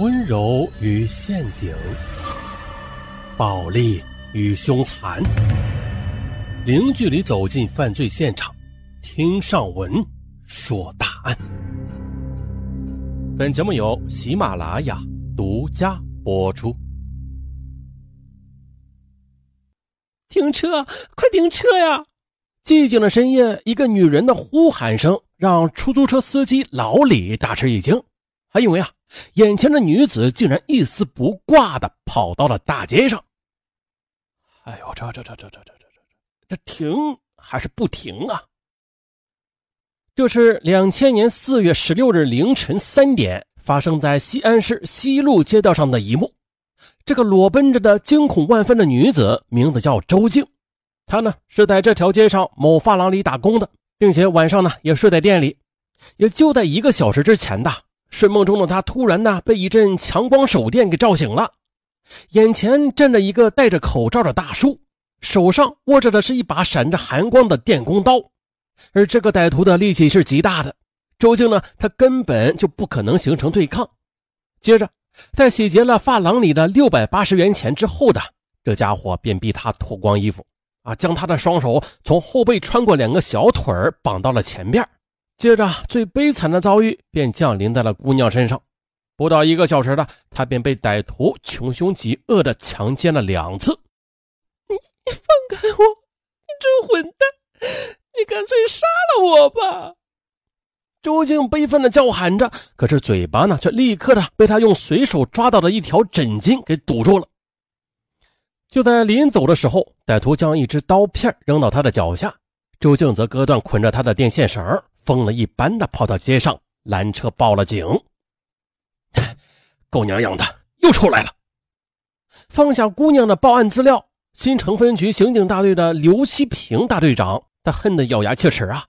温柔与陷阱，暴力与凶残，零距离走进犯罪现场，听上文说大案。本节目由喜马拉雅独家播出。停车！快停车呀！寂静的深夜，一个女人的呼喊声让出租车司机老李大吃一惊，还以为啊。眼前的女子竟然一丝不挂的跑到了大街上。哎呦，这这这这这这这这这停还是不停啊？这是两千年四月十六日凌晨三点发生在西安市西路街道上的一幕。这个裸奔着的惊恐万分的女子名字叫周静，她呢是在这条街上某发廊里打工的，并且晚上呢也睡在店里。也就在一个小时之前的。睡梦中的他突然呢被一阵强光手电给照醒了，眼前站着一个戴着口罩的大叔，手上握着的是一把闪着寒光的电工刀，而这个歹徒的力气是极大的，周静呢他根本就不可能形成对抗。接着，在洗劫了发廊里的六百八十元钱之后的这家伙便逼他脱光衣服，啊，将他的双手从后背穿过两个小腿绑到了前边。接着，最悲惨的遭遇便降临在了姑娘身上。不到一个小时的，她便被歹徒穷凶极恶的强奸了两次。你你放开我！你这混蛋！你干脆杀了我吧！周静悲愤的叫喊着，可是嘴巴呢，却立刻的被他用随手抓到的一条枕巾给堵住了。就在临走的时候，歹徒将一只刀片扔到他的脚下，周静则割断捆着他的电线绳。疯了一般的跑到街上拦车报了警，狗娘养的又出来了！放下姑娘的报案资料，新城分局刑警大队的刘希平大队长，他恨得咬牙切齿啊！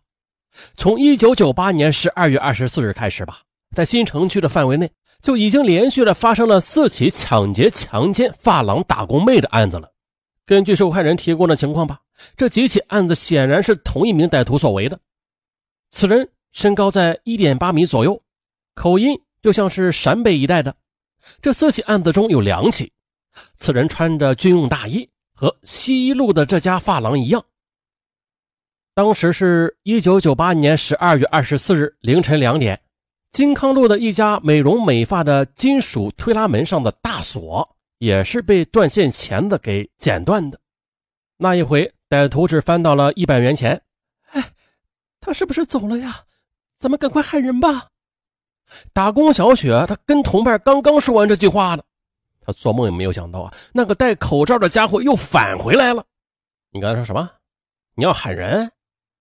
从一九九八年十二月二十四日开始吧，在新城区的范围内就已经连续的发生了四起抢劫、强奸发廊打工妹的案子了。根据受害人提供的情况吧，这几起案子显然是同一名歹徒所为的。此人身高在一点八米左右，口音就像是陕北一带的。这四起案子中有两起，此人穿着军用大衣，和西一路的这家发廊一样。当时是一九九八年十二月二十四日凌晨两点，金康路的一家美容美发的金属推拉门上的大锁也是被断线钳子给剪断的。那一回，歹徒只翻到了一百元钱。他是不是走了呀？咱们赶快喊人吧！打工小雪，她跟同伴刚刚说完这句话呢，她做梦也没有想到啊，那个戴口罩的家伙又返回来了。你刚才说什么？你要喊人？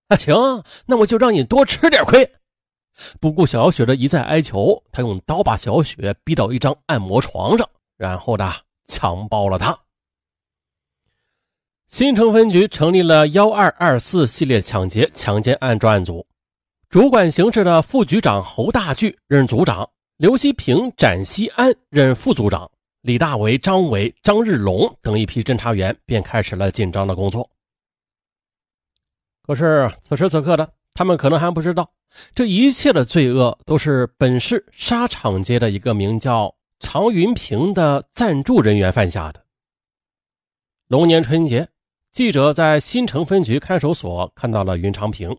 啊，行，那我就让你多吃点亏。不顾小雪的一再哀求，他用刀把小雪逼到一张按摩床上，然后呢，强暴了她。新城分局成立了幺二二四系列抢劫强奸案专案组，主管刑事的副局长侯大巨任组长，刘希平、展西安任副组长，李大为、张伟、张日龙等一批侦查员便开始了紧张的工作。可是此时此刻的他们可能还不知道，这一切的罪恶都是本市沙场街的一个名叫常云平的暂住人员犯下的。龙年春节。记者在新城分局看守所看到了云长平。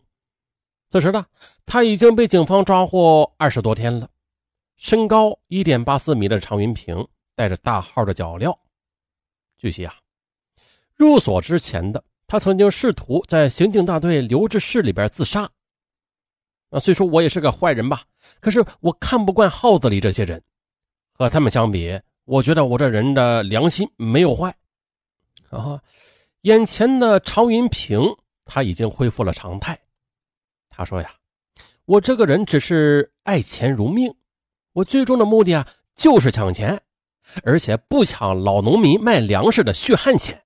此时呢，他已经被警方抓获二十多天了。身高一点八四米的常云平，带着大号的脚镣。据悉啊，入所之前的他曾经试图在刑警大队留置室里边自杀。啊，虽说我也是个坏人吧，可是我看不惯号子里这些人。和他们相比，我觉得我这人的良心没有坏。然啊。眼前的常云平，他已经恢复了常态。他说：“呀，我这个人只是爱钱如命，我最终的目的啊，就是抢钱，而且不抢老农民卖粮食的血汗钱。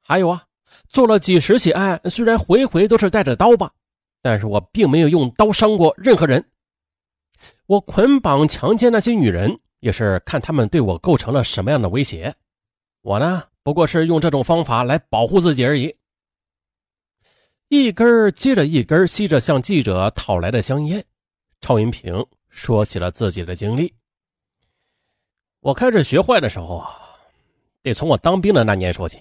还有啊，做了几十起案，虽然回回都是带着刀吧，但是我并没有用刀伤过任何人。我捆绑强奸那些女人，也是看他们对我构成了什么样的威胁。我呢？”不过是用这种方法来保护自己而已。一根接着一根吸着向记者讨来的香烟，赵云平说起了自己的经历。我开始学坏的时候啊，得从我当兵的那年说起。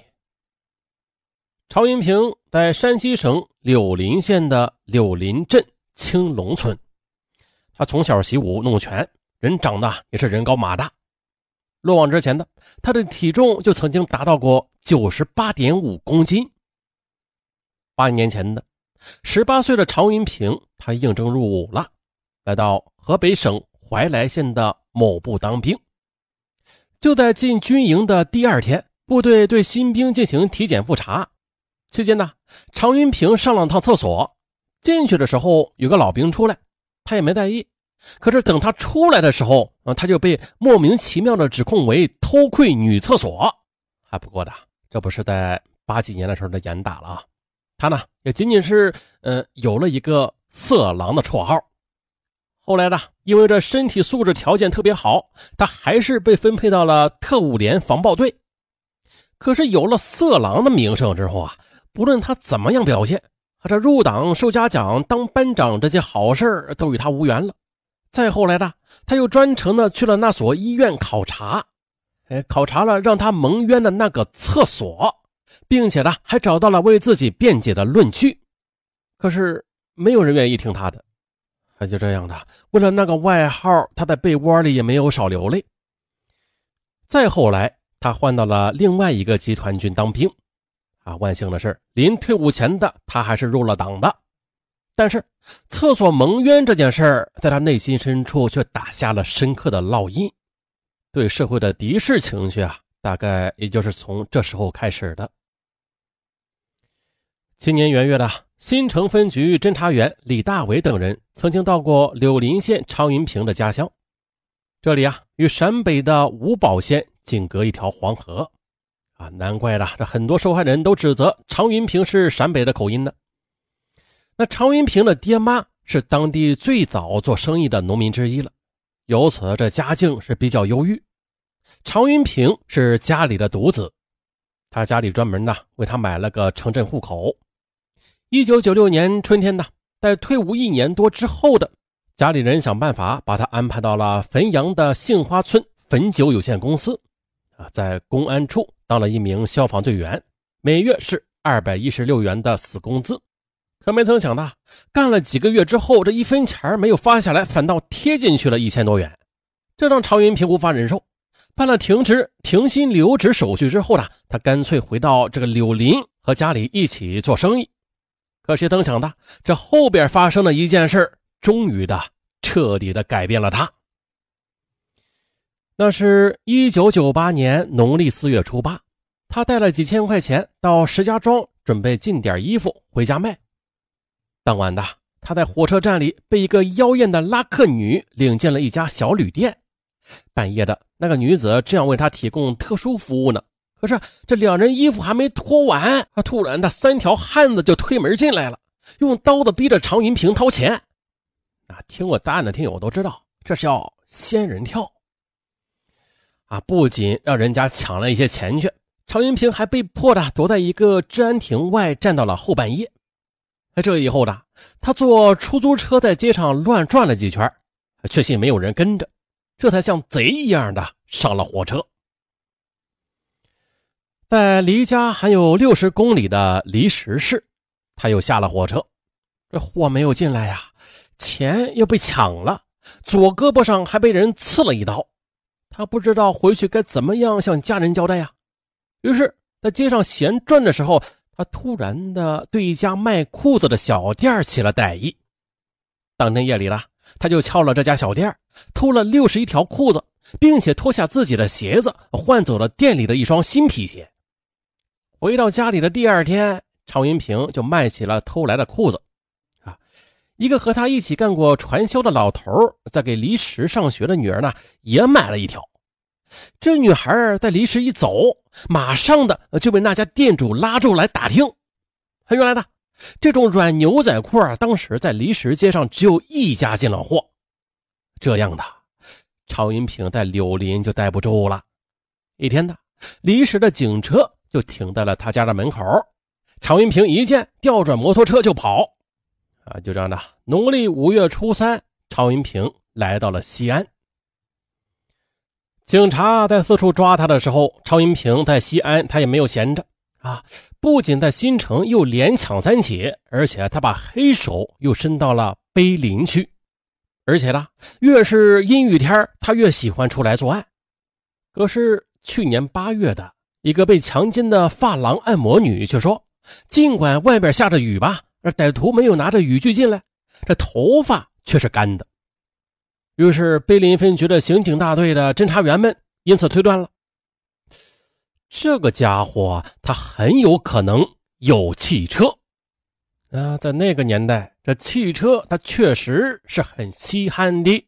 常云平在山西省柳林县的柳林镇青龙村，他从小习武弄拳，人长得也是人高马大。落网之前的他的体重就曾经达到过九十八点五公斤。八年前的十八岁的常云平，他应征入伍了，来到河北省怀来县的某部当兵。就在进军营的第二天，部队对新兵进行体检复查。期间呢，常云平上了趟厕所，进去的时候有个老兵出来，他也没在意。可是等他出来的时候，啊，他就被莫名其妙的指控为偷窥女厕所。还不过的，这不是在八几年的时候的严打了啊。他呢，也仅仅是呃有了一个色狼的绰号。后来呢，因为这身体素质条件特别好，他还是被分配到了特务连防暴队。可是有了色狼的名声之后啊。不论他怎么样表现，他这入党、受嘉奖、当班长这些好事都与他无缘了。再后来的，他又专程的去了那所医院考察，哎，考察了让他蒙冤的那个厕所，并且呢，还找到了为自己辩解的论据。可是没有人愿意听他的。他就这样的，为了那个外号，他在被窝里也没有少流泪。再后来，他换到了另外一个集团军当兵。啊，万幸的是，临退伍前的他还是入了党的。但是，厕所蒙冤这件事儿，在他内心深处却打下了深刻的烙印。对社会的敌视情绪啊，大概也就是从这时候开始的。今年元月的新城分局侦查员李大伟等人曾经到过柳林县常云平的家乡，这里啊，与陕北的五宝县仅隔一条黄河。啊，难怪了，这很多受害人都指责常云平是陕北的口音呢。那常云平的爹妈是当地最早做生意的农民之一了，由此这家境是比较优裕。常云平是家里的独子，他家里专门呢为他买了个城镇户口。一九九六年春天呢，在退伍一年多之后的家里人想办法把他安排到了汾阳的杏花村汾酒有限公司，啊，在公安处。当了一名消防队员，每月是二百一十六元的死工资，可没曾想的，干了几个月之后，这一分钱没有发下来，反倒贴进去了一千多元，这让常云平无法忍受。办了停职、停薪留职手续之后呢，他干脆回到这个柳林和家里一起做生意。可谁曾想的，这后边发生的一件事终于的彻底的改变了他。那是一九九八年农历四月初八，他带了几千块钱到石家庄，准备进点衣服回家卖。当晚的，他在火车站里被一个妖艳的拉客女领进了一家小旅店。半夜的，那个女子正要为他提供特殊服务呢。可是这两人衣服还没脱完，啊，突然的三条汉子就推门进来了，用刀子逼着常云平掏钱。啊，听过答案的听友都知道，这是叫仙人跳。啊，不仅让人家抢了一些钱去，常云平还被迫的躲在一个治安亭外，站到了后半夜。在这以后的他坐出租车在街上乱转了几圈，确信没有人跟着，这才像贼一样的上了火车。在离家还有六十公里的离石市，他又下了火车。这货没有进来呀，钱又被抢了，左胳膊上还被人刺了一刀。他不知道回去该怎么样向家人交代呀，于是，在街上闲转的时候，他突然的对一家卖裤子的小店起了歹意。当天夜里了，他就撬了这家小店，偷了六十一条裤子，并且脱下自己的鞋子，换走了店里的一双新皮鞋。回到家里的第二天，常云平就卖起了偷来的裤子。啊一个和他一起干过传销的老头在给离石上学的女儿呢，也买了一条。这女孩在离石一走，马上的就被那家店主拉住来打听。原来呢，这种软牛仔裤啊，当时在离石街上只有一家进了货。这样的，常云平在柳林就待不住了。一天的，离石的警车就停在了他家的门口。常云平一见，调转摩托车就跑。啊，就这样的。农历五月初三，常云平来到了西安。警察在四处抓他的时候，常云平在西安他也没有闲着啊，不仅在新城又连抢三起，而且他把黑手又伸到了碑林区，而且呢，越是阴雨天，他越喜欢出来作案。可是去年八月的一个被强奸的发廊按摩女却说，尽管外边下着雨吧，而歹徒没有拿着雨具进来，这头发却是干的。于是，碑林分局的刑警大队的侦查员们因此推断了，这个家伙他很有可能有汽车。啊，在那个年代，这汽车它确实是很稀罕的。